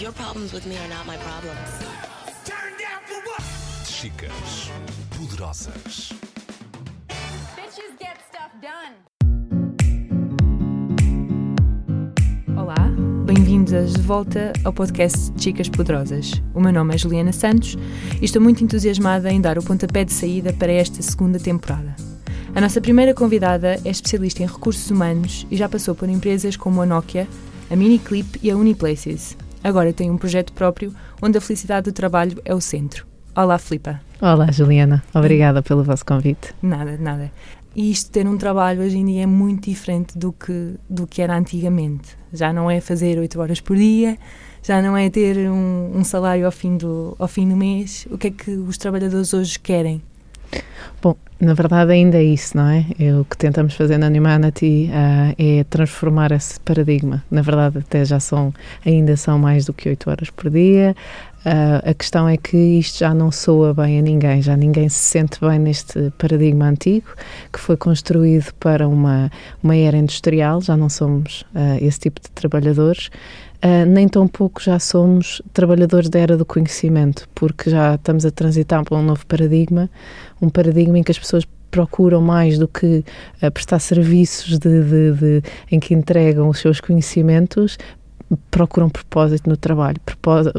Your problems with me are not my problems. Turn down for what? Chicas poderosas. Bitches get stuff done. Olá, bem-vindas de volta ao podcast Chicas Poderosas. O meu nome é Juliana Santos e estou muito entusiasmada em dar o pontapé de saída para esta segunda temporada. A nossa primeira convidada é especialista em recursos humanos e já passou por empresas como a Nokia, a Miniclip e a Uniplaces. Agora tem um projeto próprio onde a felicidade do trabalho é o centro. Olá, Filipa. Olá, Juliana. Obrigada pelo vosso convite. Nada, nada. E isto ter um trabalho hoje em dia é muito diferente do que, do que era antigamente. Já não é fazer 8 horas por dia, já não é ter um, um salário ao fim, do, ao fim do mês. O que é que os trabalhadores hoje querem? Bom, na verdade ainda é isso, não é? é o que tentamos fazer na Humanity uh, é transformar esse paradigma. Na verdade até já são, ainda são mais do que 8 horas por dia. Uh, a questão é que isto já não soa bem a ninguém, já ninguém se sente bem neste paradigma antigo que foi construído para uma, uma era industrial, já não somos uh, esse tipo de trabalhadores. Uh, nem tão pouco já somos trabalhadores da era do conhecimento, porque já estamos a transitar para um novo paradigma, um paradigma em que as pessoas procuram mais do que uh, prestar serviços de, de, de, em que entregam os seus conhecimentos, procuram propósito no trabalho.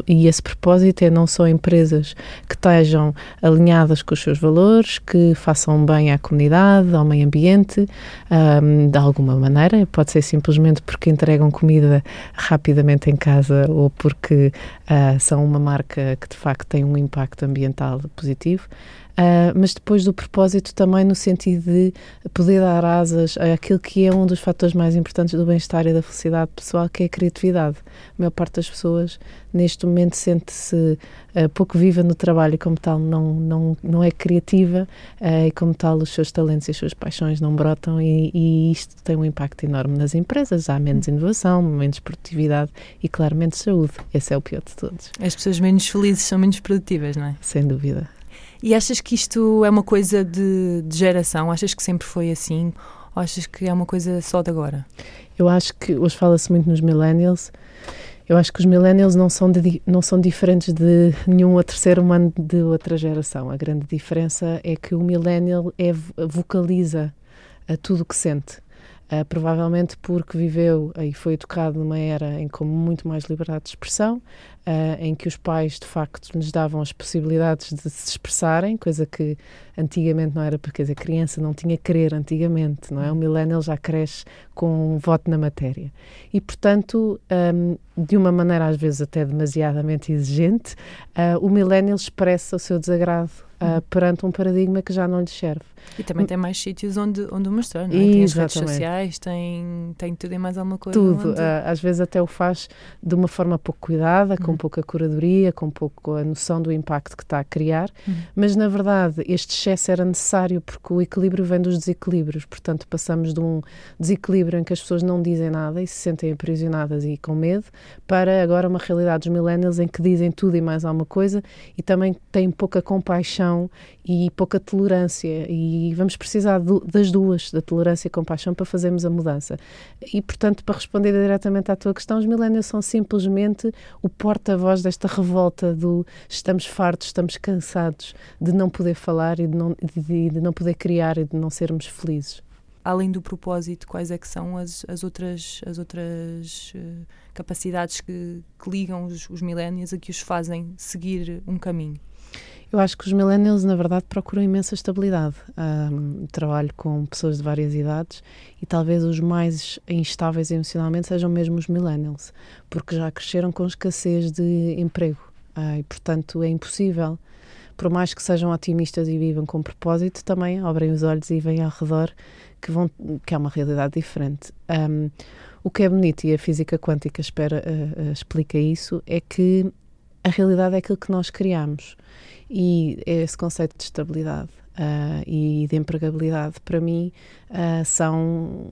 E esse propósito é não só empresas que estejam alinhadas com os seus valores, que façam bem à comunidade, ao meio ambiente, um, de alguma maneira. Pode ser simplesmente porque entregam comida rapidamente em casa ou porque uh, são uma marca que de facto tem um impacto ambiental positivo. Uh, mas depois do propósito também no sentido de poder dar asas àquilo que é um dos fatores mais importantes do bem-estar e da felicidade pessoal, que é a criatividade. A maior parte das pessoas neste momento sente-se uh, pouco viva no trabalho e como tal não, não, não é criativa uh, e como tal os seus talentos e as suas paixões não brotam e, e isto tem um impacto enorme nas empresas. Há menos inovação, menos produtividade e claro menos saúde. Esse é o pior de todos. As pessoas menos felizes são menos produtivas, não é? Sem dúvida. E achas que isto é uma coisa de, de, geração? Achas que sempre foi assim? Ou achas que é uma coisa só de agora? Eu acho que hoje fala-se muito nos millennials. Eu acho que os millennials não são, de, não são diferentes de nenhum outro ser humano de outra geração. A grande diferença é que o millennial é, vocaliza a tudo o que sente. Uh, provavelmente porque viveu e foi educado numa era em com muito mais liberdade de expressão, uh, em que os pais de facto lhes davam as possibilidades de se expressarem, coisa que antigamente não era, porque a criança não tinha querer antigamente, não é? O millennial já cresce com um voto na matéria. E, portanto, um, de uma maneira às vezes até demasiadamente exigente, uh, o millennial expressa o seu desagrado uh, perante um paradigma que já não lhe serve. E também tem mais sítios onde, onde o mostrar, não é? Tem as redes sociais, tem, tem tudo e mais alguma coisa. Tudo. Onde... Uh, às vezes até o faz de uma forma pouco cuidada, com uhum. pouca curadoria, com pouco a noção do impacto que está a criar, uhum. mas na verdade este excesso era necessário porque o equilíbrio vem dos desequilíbrios, portanto passamos de um desequilíbrio em que as pessoas não dizem nada e se sentem aprisionadas e com medo, para agora uma realidade dos millennials em que dizem tudo e mais alguma coisa e também têm pouca compaixão compaixão e pouca tolerância e vamos precisar do, das duas, da tolerância e compaixão para fazermos a mudança. E, portanto, para responder diretamente à tua questão, os millennials são simplesmente o porta-voz desta revolta do estamos fartos, estamos cansados de não poder falar e de não, de, de não poder criar e de não sermos felizes além do propósito, quais é que são as, as outras, as outras uh, capacidades que, que ligam os, os a que os fazem seguir um caminho? Eu acho que os millennials, na verdade, procuram imensa estabilidade. Um, trabalho com pessoas de várias idades e talvez os mais instáveis emocionalmente sejam mesmo os millennials, porque já cresceram com escassez de emprego uh, e, portanto, é impossível. Por mais que sejam otimistas e vivam com propósito, também abrem os olhos e veem ao redor que, vão, que é uma realidade diferente. Um, o que é bonito e a física quântica espera, uh, uh, explica isso é que a realidade é aquilo que nós criamos e esse conceito de estabilidade uh, e de empregabilidade para mim uh, são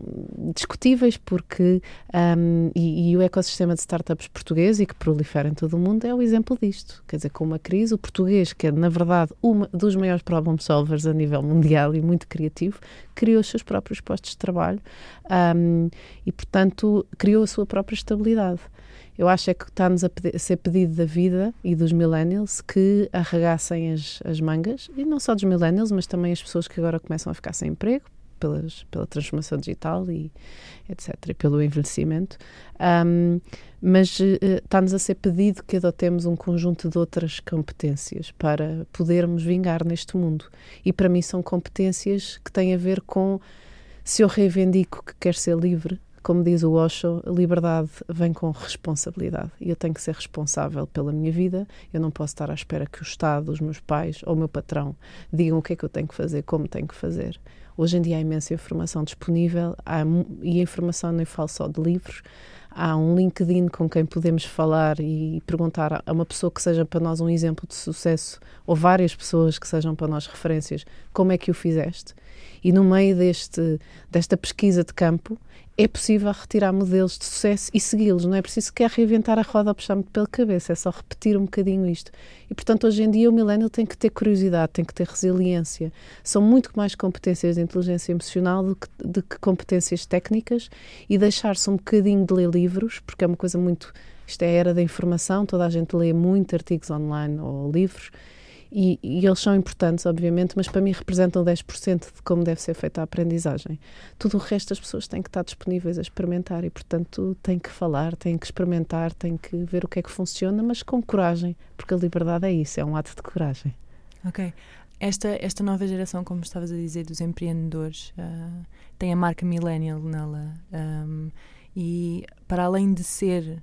discutíveis porque um, e, e, o ecossistema de startups português e que prolifera em todo o mundo é o exemplo disto. Quer dizer, com uma crise, o português, que é na verdade um dos maiores problem solvers a nível mundial e muito criativo, criou os seus próprios postos de trabalho um, e, portanto, criou a sua própria estabilidade. Eu acho é que está-nos a, a ser pedido da vida e dos millennials que arregassem as, as mangas, e não só dos millennials, mas também as pessoas que agora começam a ficar sem emprego pelas, pela transformação digital e etc. e pelo envelhecimento. Ahm, mas eh, está-nos a ser pedido que adotemos um conjunto de outras competências para podermos vingar neste mundo. E para mim são competências que têm a ver com se eu reivindico que quero ser livre, como diz o Osho, a liberdade vem com responsabilidade e eu tenho que ser responsável pela minha vida. Eu não posso estar à espera que o Estado, os meus pais ou o meu patrão digam o que é que eu tenho que fazer, como tenho que fazer. Hoje em dia há imensa informação disponível há, e a informação nem falo só de livros. Há um LinkedIn com quem podemos falar e perguntar a- a uma pessoa que seja para nós um exemplo de sucesso ou várias pessoas que sejam para nós referências, como é que o fizeste? E no meio deste, desta pesquisa de campo, é possível retirar modelos de sucesso e segui-los. Não é preciso sequer reinventar a roda ou puxar-me pela cabeça, é só repetir um bocadinho isto. E, portanto, hoje em dia o millennial tem que ter curiosidade, tem que ter resiliência. São muito mais competências de inteligência emocional do que, do que competências técnicas e deixar-se um bocadinho de ler livros, porque é uma coisa muito. Isto é a era da informação, toda a gente lê muito artigos online ou livros. E, e eles são importantes, obviamente, mas para mim representam 10% de como deve ser feita a aprendizagem. Tudo o resto as pessoas têm que estar disponíveis a experimentar e, portanto, têm que falar, têm que experimentar, têm que ver o que é que funciona, mas com coragem, porque a liberdade é isso, é um ato de coragem. Ok. Esta, esta nova geração, como estavas a dizer, dos empreendedores, ah, tem a marca millennial nela. ahm, e para além de ser,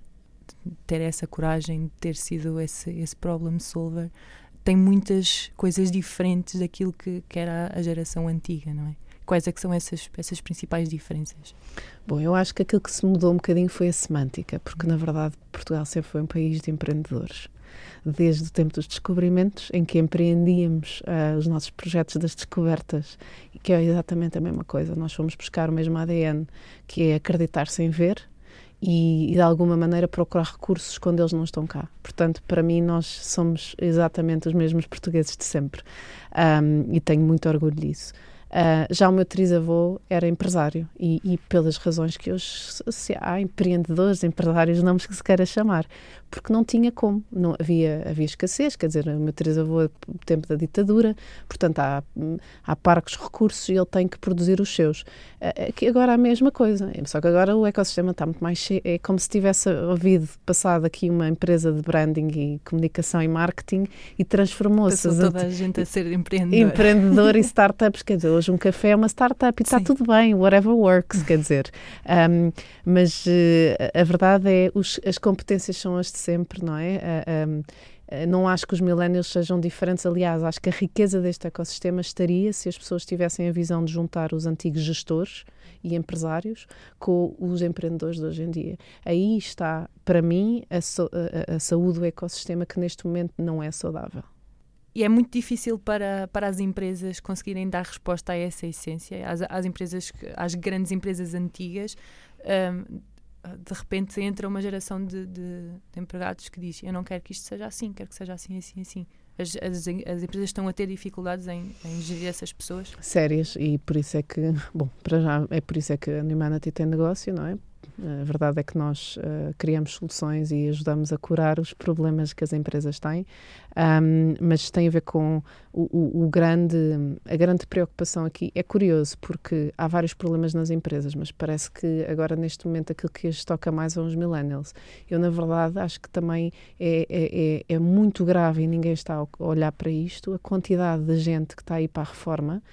de ter essa coragem, de ter sido esse, esse problem solver, tem muitas coisas diferentes daquilo que, que era a geração antiga, não é? Quais é que são essas, essas principais diferenças? Bom, eu acho que aquilo que se mudou um bocadinho foi a semântica, porque na verdade Portugal sempre foi um país de empreendedores. Desde o tempo dos descobrimentos, em que empreendíamos ah, os nossos projetos das descobertas, que é exatamente a mesma coisa. Nós fomos buscar o mesmo ADN, que é acreditar sem ver e, e, de alguma maneira procurar recursos quando eles não estão cá. Portanto, para mim, nós somos exatamente os mesmos portugueses de sempre Ahm, e tenho muito orgulho disso. Ah, já o meu trisavô era empresário e, e pelas razões que hoje se há empreendedores, empresários, nomes que se queira chamar, porque não tinha como, não havia, havia escassez, quer dizer, o meu trisavô é do tempo da ditadura, portanto há, há parcos recursos e ele tem que produzir os seus. Ah, Aqui agora a mesma coisa, só que agora o ecossistema está muito mais cheio, é como se tivesse havido, passado aqui uma empresa de branding e comunicação e marketing e transformou-se toda a gente a ser empreendedor. empreendedor e startups, quer dizer, hoje um café é uma startup e está Sim. tudo bem, whatever works, quer dizer. Um, mas eh, a verdade é, os, as competências são as sempre, não é? Um, eh, não acho que os millennials sejam diferentes, aliás, acho que a riqueza deste ecossistema estaria se as pessoas tivessem a visão de juntar os antigos gestores e empresários com os empreendedores de hoje em dia. Aí está, para mim, a, so- a- a- saúde do ecossistema que neste momento não é saudável. E é muito difícil para, para as empresas conseguirem dar resposta a essa essência. Às, às empresas, às grandes empresas antigas, hum, de repente entra uma geração de, de- de empregados que diz: Eu não quero que isto seja assim, quero que seja assim, assim, assim. As, as, as empresas estão a ter dificuldades em, em gerir essas pessoas. sérias e por isso é que, bom, para já é por isso é que a Humanity tem negócio, não é? A verdade é que nós eh, criamos soluções e ajudamos a curar os problemas que as empresas têm, Ahm, mas tem a ver com o, o- o grande, a grande preocupação aqui. É curioso porque há vários problemas nas empresas, mas parece que agora neste momento aquilo que as toca mais são os millennials. Eu na verdade acho que também é, é, é, é muito grave e ninguém está a olhar para isto a quantidade de gente que está aí para a reforma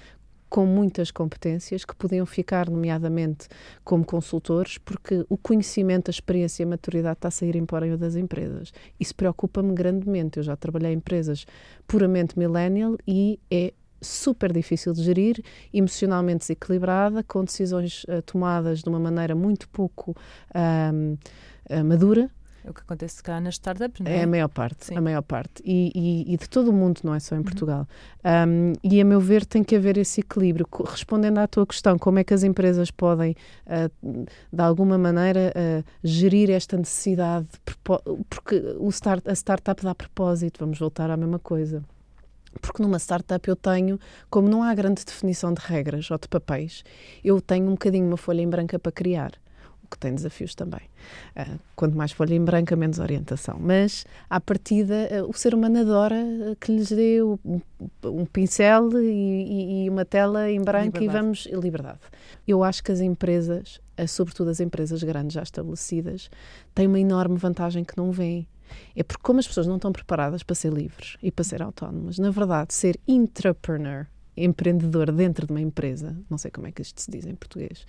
com muitas competências que podiam ficar, nomeadamente, como consultores, porque o conhecimento, a experiência e a maturidade está a sair embora das empresas. Isso preocupa-me grandemente. Eu já trabalhei em empresas puramente millennial e é super difícil de gerir, emocionalmente desequilibrada, com decisões eh, tomadas de uma maneira muito pouco ah, madura, É o que acontece cá nas startups, não é é? a maior parte, Sim. a maior parte. E, e- e de todo o mundo, não é só em Portugal. Um, e a meu ver tem que haver esse equilíbrio. Respondendo à tua questão, como é que as empresas podem, ah, de alguma maneira, ah, gerir esta necessidade, porque o start, a startup dá propósito, vamos voltar à mesma coisa. Porque numa startup eu tenho, como não há grande definição de regras ou de papéis, eu tenho um bocadinho uma folha em branca para criar. O que tem desafios também. Uh, quanto mais folha em branca, menos orientação. Mas, à partida, uh, o ser humano adora uh, que lhes dê um, um pincel e, e, uma tela em branco liberdade. e vamos. liberdade. Eu acho que as empresas, sobretudo as empresas grandes já estabelecidas, têm uma enorme vantagem que não vêm. É porque, como as pessoas não estão preparadas para ser livres e para ser autónomas, na verdade, ser intrapreneur empreendedor dentro de uma empresa, não sei como é que isto se diz em português.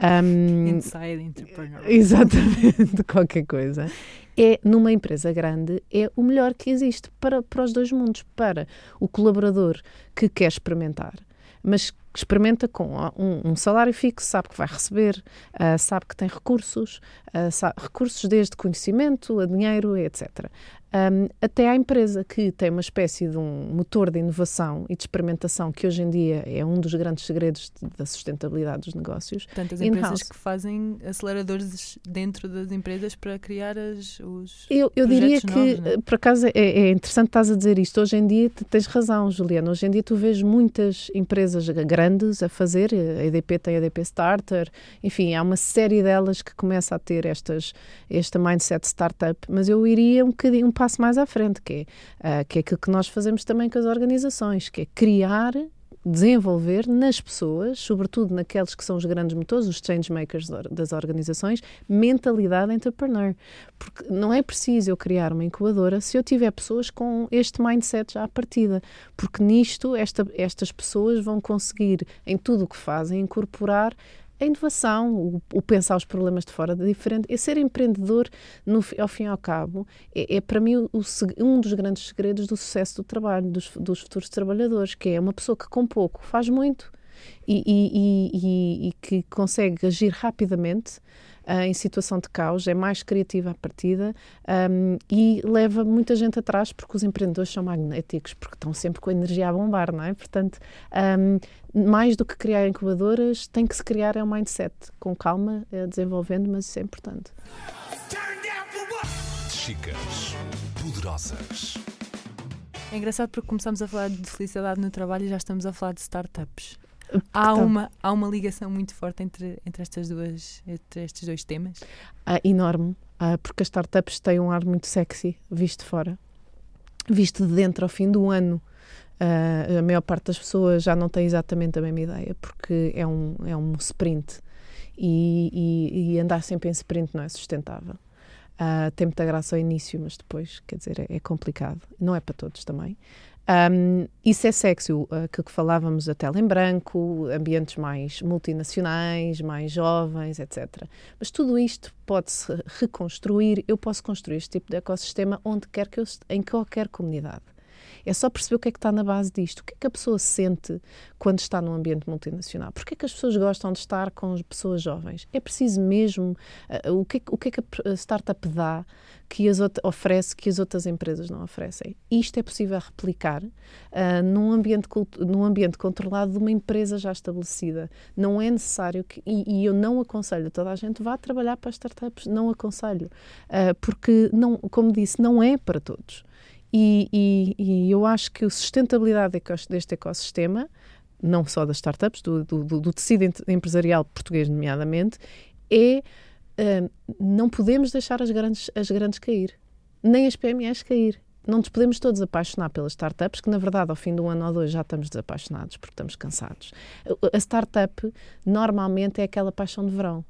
Um, Inside entrepreneur. Exatamente, qualquer coisa. É, numa empresa grande, é o melhor que existe para, para os dois mundos. Para o colaborador que quer experimentar, mas experimenta com um, um, salário fixo, sabe que vai receber, uh, sabe que tem recursos, uh, sabe, recursos desde conhecimento a dinheiro, etc um, até à empresa que tem uma espécie de um motor de inovação e de experimentação que hoje em dia é um dos grandes segredos de, da sustentabilidade dos negócios. Portanto, as empresas que fazem aceleradores dentro das empresas para criar as, os Eu, eu diria que, novos, é? por acaso, é, é, interessante estás a dizer isto. Hoje em dia tens razão, Juliana. Hoje em dia tu vês muitas empresas grandes a fazer, a EDP tem a EDP Starter, enfim, há uma série delas que começa a ter estas, esta mindset startup, mas eu iria um bocadinho um passo mais à frente, que é, uh, que é aquilo que nós fazemos também com as organizações, que é criar desenvolver nas pessoas, sobretudo naqueles que são os grandes motores, os change makers das organizações, mentalidade entrepreneur. Porque não é preciso eu criar uma incubadora se eu tiver pessoas com este mindset já à partida. Porque nisto, esta, estas pessoas vão conseguir, em tudo o que fazem, incorporar a inovação, o, o, pensar os problemas de fora de diferente, é ser empreendedor, no, ao fim e ao cabo, é, é para mim o, um dos grandes segredos do sucesso do trabalho, dos, dos futuros trabalhadores, que é uma pessoa que com pouco faz muito e, e, e, e que consegue agir rapidamente uh, em situação de caos, é mais criativa à partida um, e leva muita gente atrás porque os empreendedores são magnéticos, porque estão sempre com a energia a bombar, não é? Portanto, um, mais do que criar incubadoras, tem que se criar é um mindset com calma, uh, desenvolvendo, mas isso é importante. Chicas poderosas. É engraçado porque começamos a falar de felicidade no trabalho e já estamos a falar de startups. Há uma, há uma ligação muito forte entre, entre, estas duas, entre estes dois temas? Ah, enorme, ah, porque as startups têm um ar muito sexy, visto fora. Visto de dentro, ao fim do ano, ah, a maior parte das pessoas já não tem exatamente a mesma ideia, porque é um, é um sprint. E, e, e andar sempre em sprint não é sustentável. Uh, tem muita graça ao início, mas depois, quer dizer, é, é complicado. Não é para todos também. Um, isso é sexy, aquilo que falávamos, a tela em branco, ambientes mais multinacionais, mais jovens, etc. Mas tudo isto pode-se reconstruir, eu posso construir este tipo de ecossistema onde quer que eu, em qualquer comunidade. É só perceber o que é que está na base disto. O que é que a pessoa sente quando está num ambiente multinacional? Porquê é que as pessoas gostam de estar com as pessoas jovens? É preciso mesmo... Uh, o, que é, o que é que a startup dá que as oferece que as outras empresas não oferecem? Isto é possível replicar uh, num, ambiente, num ambiente controlado de uma empresa já estabelecida. Não é necessário que... E, e eu não aconselho toda a gente vá trabalhar para startups. Não aconselho. Uh, porque, não, como disse, não é para todos. E, e, e, eu acho que a sustentabilidade deste ecossistema, não só das startups, do, do, do tecido empresarial português, nomeadamente, é uh, não podemos deixar as grandes, as grandes cair, nem as PMEs cair. Não nos podemos todos apaixonar pelas startups, que na verdade ao fim de um ano ou dois já estamos desapaixonados porque estamos cansados. A startup normalmente é aquela paixão de verão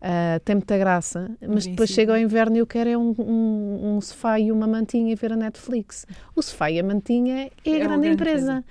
Uh, tem muita graça, mas depois chega ao inverno e eu quero é um, um, um, sofá e uma mantinha e ver a Netflix. O sofá e a mantinha é a é grande, grande empresa. empresa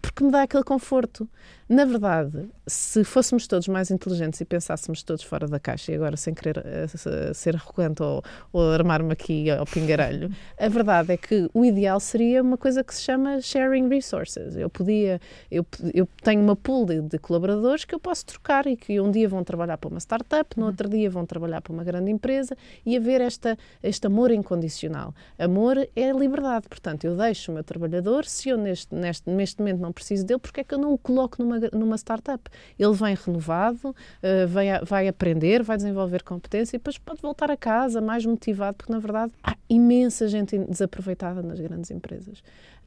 porque me dá aquele conforto. Na verdade, se fôssemos todos mais inteligentes e pensássemos todos fora da caixa, e agora sem querer uh, ser arrogante ou, ou armar-me aqui ao pingarelho, a verdade é que o ideal seria uma coisa que se chama sharing resources. Eu podia, eu, eu tenho uma pool de, de colaboradores que eu posso trocar e que um dia vão trabalhar para uma startup, no uhum. outro dia vão trabalhar para uma grande empresa e haver esta, este amor incondicional. Amor é liberdade, portanto, eu deixo o meu trabalhador, se eu neste, neste, neste momento não preciso dele, porque é que eu não o coloco numa, numa startup? Ele vem renovado, uh, vai, vai aprender, vai desenvolver competência e depois pode voltar a casa mais motivado, porque na verdade há imensa gente desaproveitada nas grandes empresas.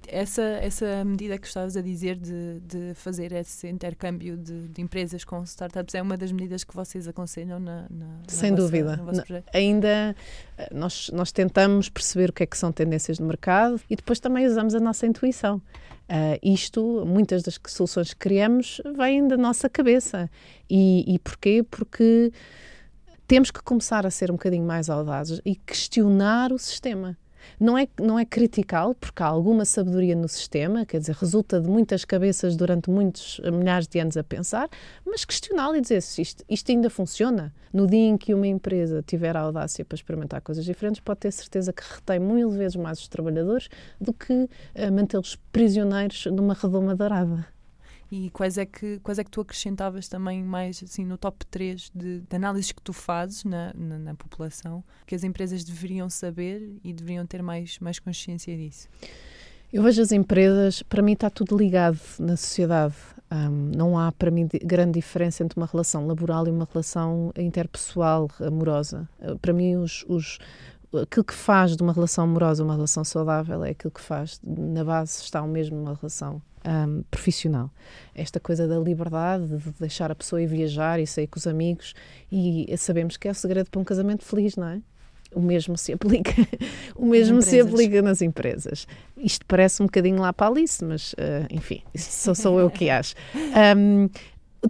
Essa, essa medida que estavas a dizer de, de fazer esse intercâmbio de, de empresas com startups é uma das medidas que vocês aconselham na, na Sem na vossa- dúvida. projeto? Ainda eh, nós, nós tentamos perceber o que é que são tendências de mercado e depois também usamos a nossa intuição. Ah, isto, muitas das soluções que criamos vêm da nossa cabeça. E, e porquê? Porque temos que começar a ser um bocadinho mais audazes e questionar o sistema. Não é, não é criticá-lo, porque há alguma sabedoria no sistema, quer dizer, resulta de muitas cabeças durante muitos milhares de anos a pensar, mas questioná-lo e dizer se isto, isto ainda funciona. No dia em que uma empresa tiver a audácia para experimentar coisas diferentes, pode ter certeza que retém mil vezes mais os trabalhadores do que eh, mantê-los prisioneiros numa redoma dourada. E quais é, que, quais é que tu acrescentavas também mais assim no top 3 de, de análises que tu fazes na, na, na população que as empresas deveriam saber e deveriam ter mais, mais consciência disso? Eu vejo as empresas, para mim está tudo ligado na sociedade. Ahm, não há, para mim, grande diferença entre uma relação laboral e uma relação interpessoal, amorosa. Ah, para mim, os, os, aquilo que faz de uma relação amorosa uma relação saudável é aquilo que faz, na base, está o mesmo uma relação ahm, profissional. Esta coisa da liberdade, de deixar a pessoa ir viajar e sair com os amigos, e sabemos que é o segredo para um casamento feliz, não é? O mesmo se aplica, o mesmo se aplica nas empresas. Isto parece um bocadinho lá para a Alice, mas eh, enfim, sou, sou eu que acho. Ahm,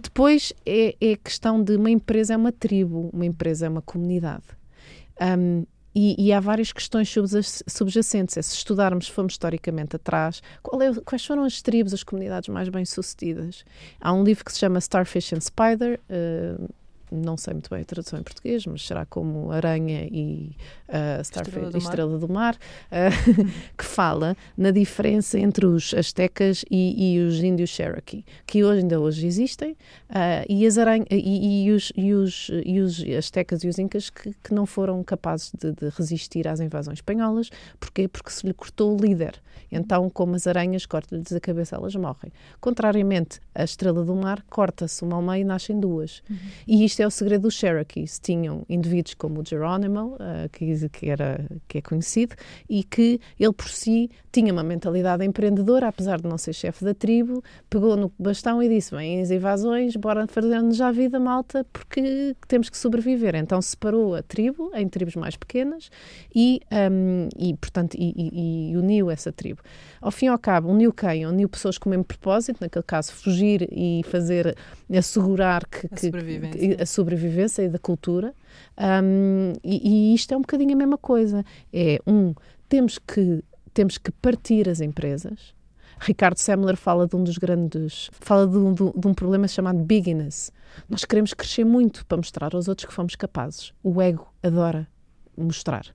depois é, é questão de uma empresa é uma tribo, uma empresa é uma comunidade. Ahm, e, e há várias questões subja- subjacentes. É se estudarmos, se formos historicamente atrás, é- quais foram as tribos, as comunidades mais bem-sucedidas? Há um livro que se chama Starfish and Spider, eh, não sei muito bem a tradução em português, mas será como Aranha e uh, Starfish, Estrela do Estrela do Mar, uh, que fala na diferença entre os astecas e, e os índios Cherokee, que hoje, ainda hoje existem, uh, e, as aranha, e, e os, e, os, e os astecas e os incas que, que não foram capazes de, de resistir às invasões espanholas. Porquê? Porque se lhe cortou o líder. Então, como as aranhas cortam-lhes a cabeça, elas morrem. Contrariamente, a Estrela do Mar corta-se uma ao meio e nascem duas. E isto é o segredo dos Cherokees. Tinham indivíduos como o Geronimo, uh, que, que, era, que é conhecido, e que ele por si tinha uma mentalidade empreendedora, apesar de não ser chefe da tribo, pegou no bastão e disse: Bem, as invasões, bora fazer-nos já a vida malta, porque temos que sobreviver. Então separou a tribo em tribos mais pequenas e, um, e portanto, e, e- e uniu essa tribo. Ao fim e ao cabo, uniu quem? Uniu pessoas com o mesmo propósito, naquele caso, fugir e fazer, assegurar que, A que- sobrevivência. que- a sobrevivência e da cultura. Um, e, e isto é um bocadinho a mesma coisa. É um, temos que, temos que partir as empresas. Ricardo Semler fala de um dos grandes, fala de um, de um problema chamado bigness. Nós queremos crescer muito para mostrar aos outros que fomos capazes. O ego adora mostrar.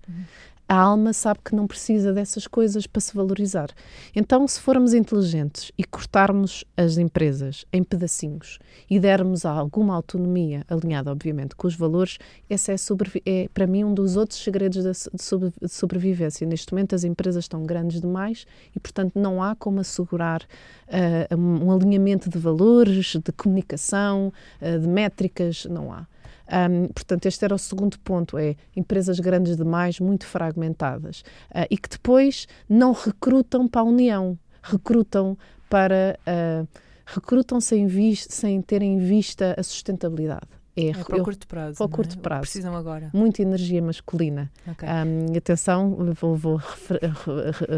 A alma sabe que não precisa dessas coisas para se valorizar. Então, se formos inteligentes e cortarmos as empresas em pedacinhos e dermos alguma autonomia, alinhada, obviamente, com os valores, esse é, é para mim, um dos outros segredos da de sobre- de sobrevivência. Neste momento, as empresas estão grandes demais e, portanto, não há como assegurar ah, um alinhamento de valores, de comunicação, ah, de métricas, não há. Um, portanto, este era o segundo ponto: é empresas grandes demais, muito fragmentadas, ah, e que depois não recrutam para a união, recrutam para ah, recrutam sem, sem ter em vista a sustentabilidade. É, É para o curto prazo. para o é? curto que prazo. Precisam agora. muita energia masculina. Ok. Um, atenção, vou, vou refer-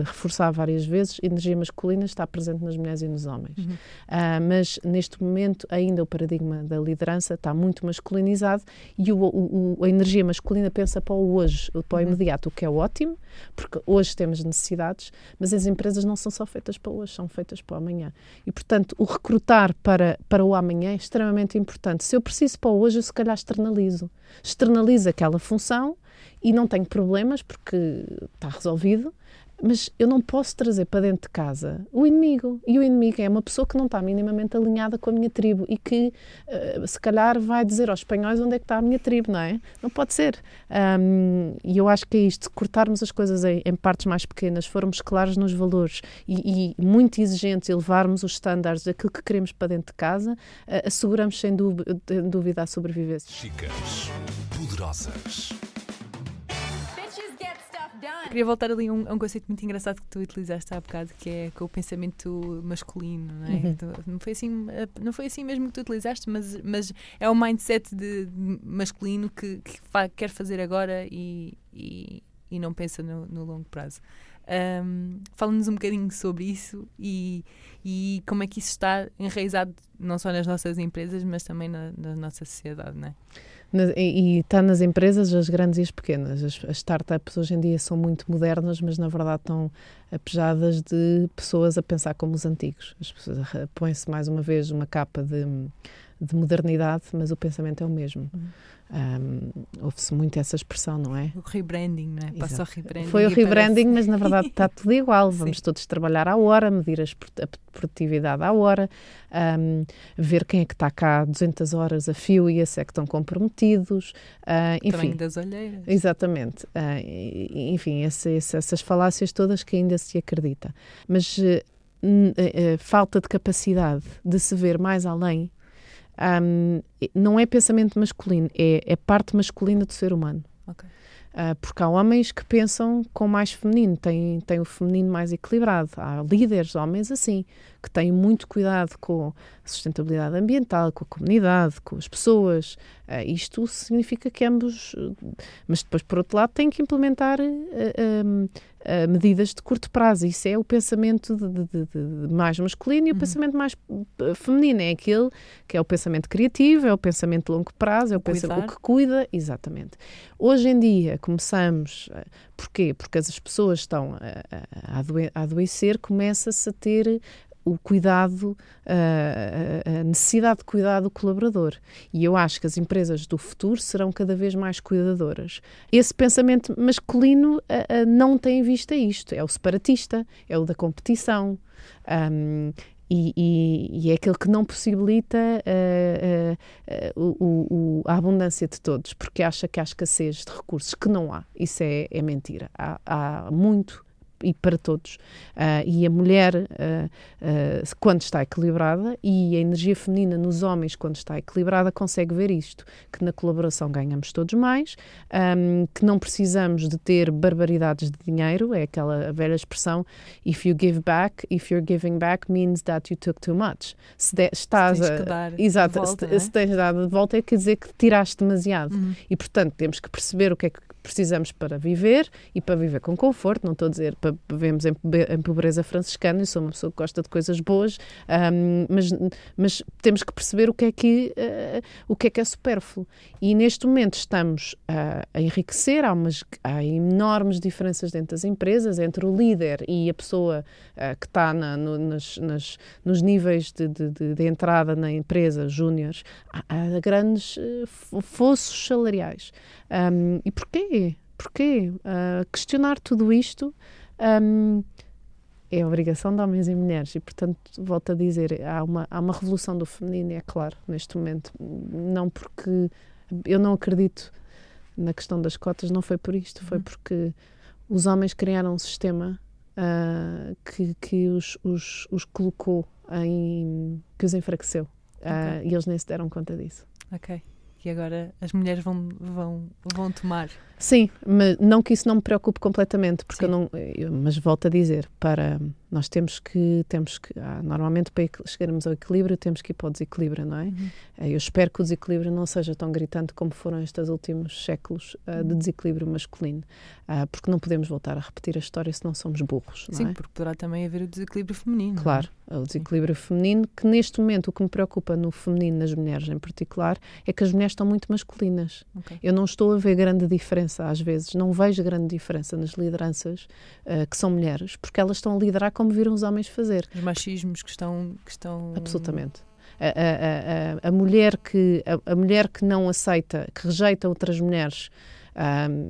reforçar várias vezes: energia masculina está presente nas mulheres e nos homens. Uhum. Ah, mas neste momento, ainda o paradigma da liderança está muito masculinizado e o, o- o- a energia masculina pensa para o hoje, para o Uhum. imediato, o que é ótimo, porque hoje temos necessidades, mas as empresas não são só feitas para hoje, são feitas para o amanhã. E, portanto, o recrutar para, para o amanhã é extremamente importante. Se eu preciso para o hoje, eu se calhar externalizo. Externalizo aquela função e não tenho problemas porque está resolvido, mas eu não posso trazer para dentro de casa o inimigo. E o inimigo é uma pessoa que não está minimamente alinhada com a minha tribo e que, eh, se calhar, vai dizer aos espanhóis onde é que está a minha tribo, não é? Não pode ser. Ahm, e eu acho que é isto: cortarmos as coisas em, em partes mais pequenas, formos claros nos valores e, e muito exigentes e levarmos os estándares daquilo que queremos para dentro de casa, eh, asseguramos sem dúvida a sobrevivência. Chicas poderosas. Done. Queria voltar ali a um, a um conceito muito engraçado que tu utilizaste há bocado, que é com o pensamento masculino, não é? Uhum. Tu- Não, foi assim, eh, não foi assim mesmo que tu utilizaste, mas, mas é o mindset de, de masculino que, que fa- quer fazer agora e, e, e não pensa no, no longo prazo. Ahm, Fala-nos um bocadinho sobre isso e, e como é que isso está enraizado não só nas nossas empresas, mas também na, na nossa sociedade, não é? Na- e está nas empresas, as grandes e as pequenas. As, as startups hoje em dia são muito modernas, mas na verdade estão apejadas de pessoas a pensar como os antigos. As pessoas arra- põem-se mais uma vez uma capa de, de modernidade, mas o pensamento é o mesmo. Ahm, Ouve-se muito essa expressão, não é? O rebranding, não é? Passou rebranding. Foi o rebranding, mas na verdade está tudo igual. Vamos Sim. todos trabalhar à hora, medir a produtividade à hora, ahm, ver quem é que está cá 200 horas a fio e esse é que estão comprometidos. ah, enfim, Tamanho das olheiras. Exatamente. E- enfim, esse- esse- essas falácias todas que ainda se acredita. Mas eh, falta de capacidade de se ver mais além ahm, não é pensamento masculino, é, é parte masculina do ser humano. Ok. Ah, porque há homens que pensam com mais feminino, têm, têm o feminino mais equilibrado. Há líderes, homens assim, que têm muito cuidado com a sustentabilidade ambiental, com a comunidade, com as pessoas. Ah, isto significa que ambos. Mas depois, por outro lado, têm que implementar eh, eh, medidas de curto prazo. Isso é o pensamento de, de- de- mais masculino e o pensamento mais feminino. É aquele que é o pensamento criativo, é o pensamento de longo prazo, é o, pensamento cuidar. que cuida. Exatamente. Hoje em dia começamos, porquê? Porque as pessoas estão a, a- a adoecer, começa-se a ter o cuidado, a, necessidade de cuidar do colaborador. E eu acho que as empresas do futuro serão cada vez mais cuidadoras. Esse pensamento masculino não tem em vista isto. É o separatista, é o da competição. Ahm, e, e- e é aquele que não possibilita eh, eh, o- o- o- a abundância de todos, porque acha que há escassez de recursos, que não há. Isso é, é mentira. Há, há muito e para todos. Ah, e a mulher, ah, quando está equilibrada, e a energia feminina nos homens, quando está equilibrada, consegue ver isto: que na colaboração ganhamos todos mais, ahm, que não precisamos de ter barbaridades de dinheiro, é aquela velha expressão: if you give back, if you're giving back, means that you took too much. Se de- estás Tens a. dar Exato, volta, se, é? se tens dado de volta, quer dizer que tiraste demasiado. Uhum. E, portanto, temos que perceber o que é que precisamos para viver e para viver com conforto. Não estou a dizer para vivemos em, em pobreza franciscana, eu sou uma pessoa que gosta de coisas boas, ahm, mas, mas temos que perceber o que é que, eh, o que, é, que é supérfluo. E neste momento estamos ah, a enriquecer, há, umas, há enormes diferenças dentro das empresas, entre o líder e a pessoa ah, que está na- no- nas, nas- nos níveis de, de- de- entrada na empresa, júniores, há, há grandes eh, fo- fossos salariais. Um, e porquê? Porquê? Ah, questionar tudo isto um, é obrigação de homens e mulheres e, portanto, volto a dizer, há uma, há uma revolução do feminino, é claro, neste momento. Não porque eu não acredito na questão das cotas, não foi por isto, foi porque os homens criaram um sistema ah, que, que os, os, os colocou em. que os enfraqueceu. Ah, Ok. E eles nem se deram conta disso. Ok. E agora as mulheres vão, vão, vão tomar. Sim, mas não que isso não me preocupe completamente, porque Sim. eu não, eu- mas volto a dizer, para nós temos que temos que ah, normalmente para chegarmos ao equilíbrio temos que ir para o desequilíbrio, não é? Uhum. Eh, Eu espero que o desequilíbrio não seja tão gritante como foram estes últimos séculos ah, Uhum. de desequilíbrio masculino, Ah, porque não podemos voltar a repetir a história se não somos burros, não Sim, é? porque poderá também haver o desequilíbrio feminino. é? Claro, o desequilíbrio feminino, que neste momento o que me preocupa no feminino, nas mulheres em particular, é que as mulheres estão muito masculinas. Ok. Eu não estou a ver grande diferença, às vezes, não vejo grande diferença nas lideranças eh, que são mulheres, porque elas estão a liderar como viram os homens fazer. Os machismos que estão. Que estão... Absolutamente. A, a- a- a- mulher que, a, mulher que não aceita, que rejeita outras mulheres, ahm,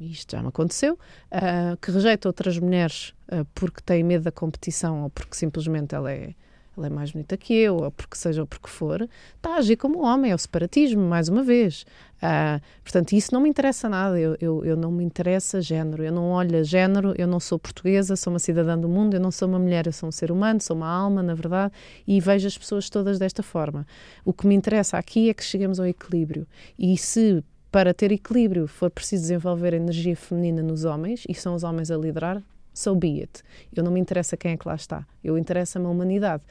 isto já me aconteceu, ah, que rejeita outras mulheres ah, porque tem medo da competição ou porque simplesmente ela é, ela é mais bonita que eu, ou porque seja o porque for, está a agir como homem, é o separatismo, mais uma vez. Ah, portanto, isso não me interessa nada, eu, eu, eu não me interessa género, eu não olho a género, eu não sou portuguesa, sou uma cidadã do mundo, eu não sou uma mulher, eu sou um ser humano, sou uma alma, na verdade, e vejo as pessoas todas desta forma. O que me interessa aqui é que cheguemos ao equilíbrio. E se para ter equilíbrio for preciso desenvolver energia feminina nos homens e são os homens a liderar, so be it. Eu não me interessa quem é que lá está, eu interessa-me a humanidade.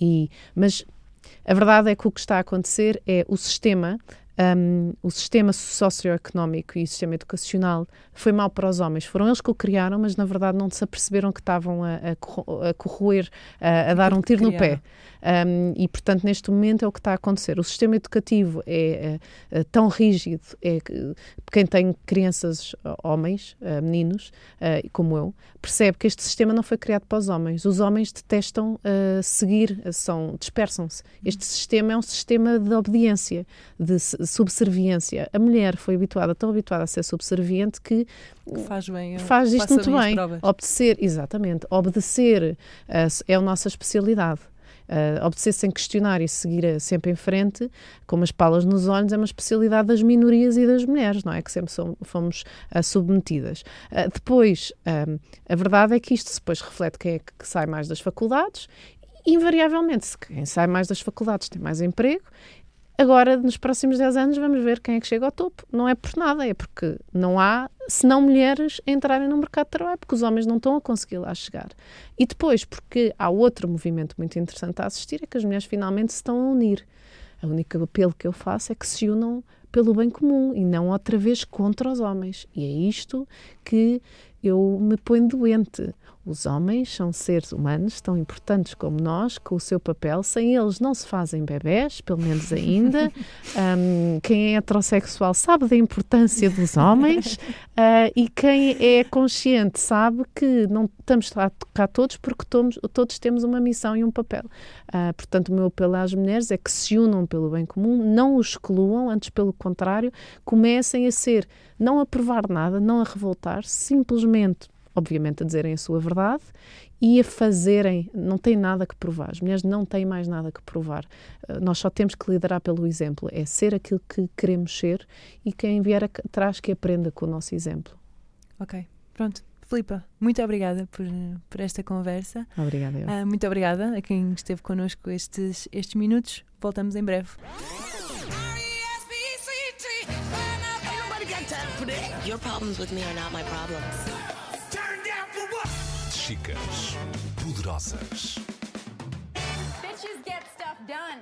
E, mas a verdade é que o que está a acontecer é o sistema um, o sistema socioeconómico e o sistema educacional foi mau para os homens. Foram eles que o criaram, mas na verdade não se aperceberam que estavam a, a, corroer, a, a dar um tiro no pé. Um, e, portanto, neste momento é o que está a acontecer. O sistema educativo é, é, é tão rígido, é, quem tem crianças, homens, uh, meninos, uh, como eu, percebe que este sistema não foi criado para os homens. Os homens detestam uh, seguir, são, dispersam-se. Este sistema é um sistema de obediência, de subserviência. A mulher foi habituada, tão habituada a ser subserviente que, faz, bem, faz isto muito bem. Obedecer, exatamente. Obedecer é a nossa especialidade. Uh, obedecer sem questionar e seguir a, sempre em frente, com umas palas nos olhos, é uma especialidade das minorias e das mulheres, não é? Que sempre somos, fomos uh, submetidas. Uh, depois, a verdade é que isto depois reflete quem é que sai mais das faculdades invariavelmente, quem sai mais das faculdades tem mais emprego Agora, nos próximos 10 anos, vamos ver quem é que chega ao topo. Não é por nada, é porque não há, senão mulheres entrarem no mercado de trabalho, porque os homens não estão a conseguir lá chegar. E depois, porque há outro movimento muito interessante a assistir, é que as mulheres finalmente se estão a unir. O único apelo que eu faço é que se unam pelo bem comum e não outra vez contra os homens. E é isto que eu me ponho doente. Os homens são seres humanos tão importantes como nós, com o seu papel. Sem eles não se fazem bebés, pelo menos ainda. Um, quem é heterossexual sabe da importância dos homens uh, e quem é consciente sabe que não estamos cá todos porque todos, todos temos uma missão e um papel. Uh, portanto, o meu apelo às mulheres é que se unam pelo bem comum, não os excluam, antes pelo contrário, comecem a ser, não a provar nada, não a revoltar, simplesmente obviamente, a dizerem a sua verdade e a fazerem, não têm nada que provar. As mulheres não têm mais nada que provar. Uh, nós só temos que liderar pelo exemplo, é ser aquilo que queremos ser e quem vier atrás que aprenda com o nosso exemplo. Ok, pronto. Filipa, muito obrigada por, por esta conversa. Obrigada. Uh, muito obrigada a quem esteve connosco estes, estes minutos. Voltamos em breve. Your problems with me are not my problems. Chicas poderosas. Bitches get stuff done.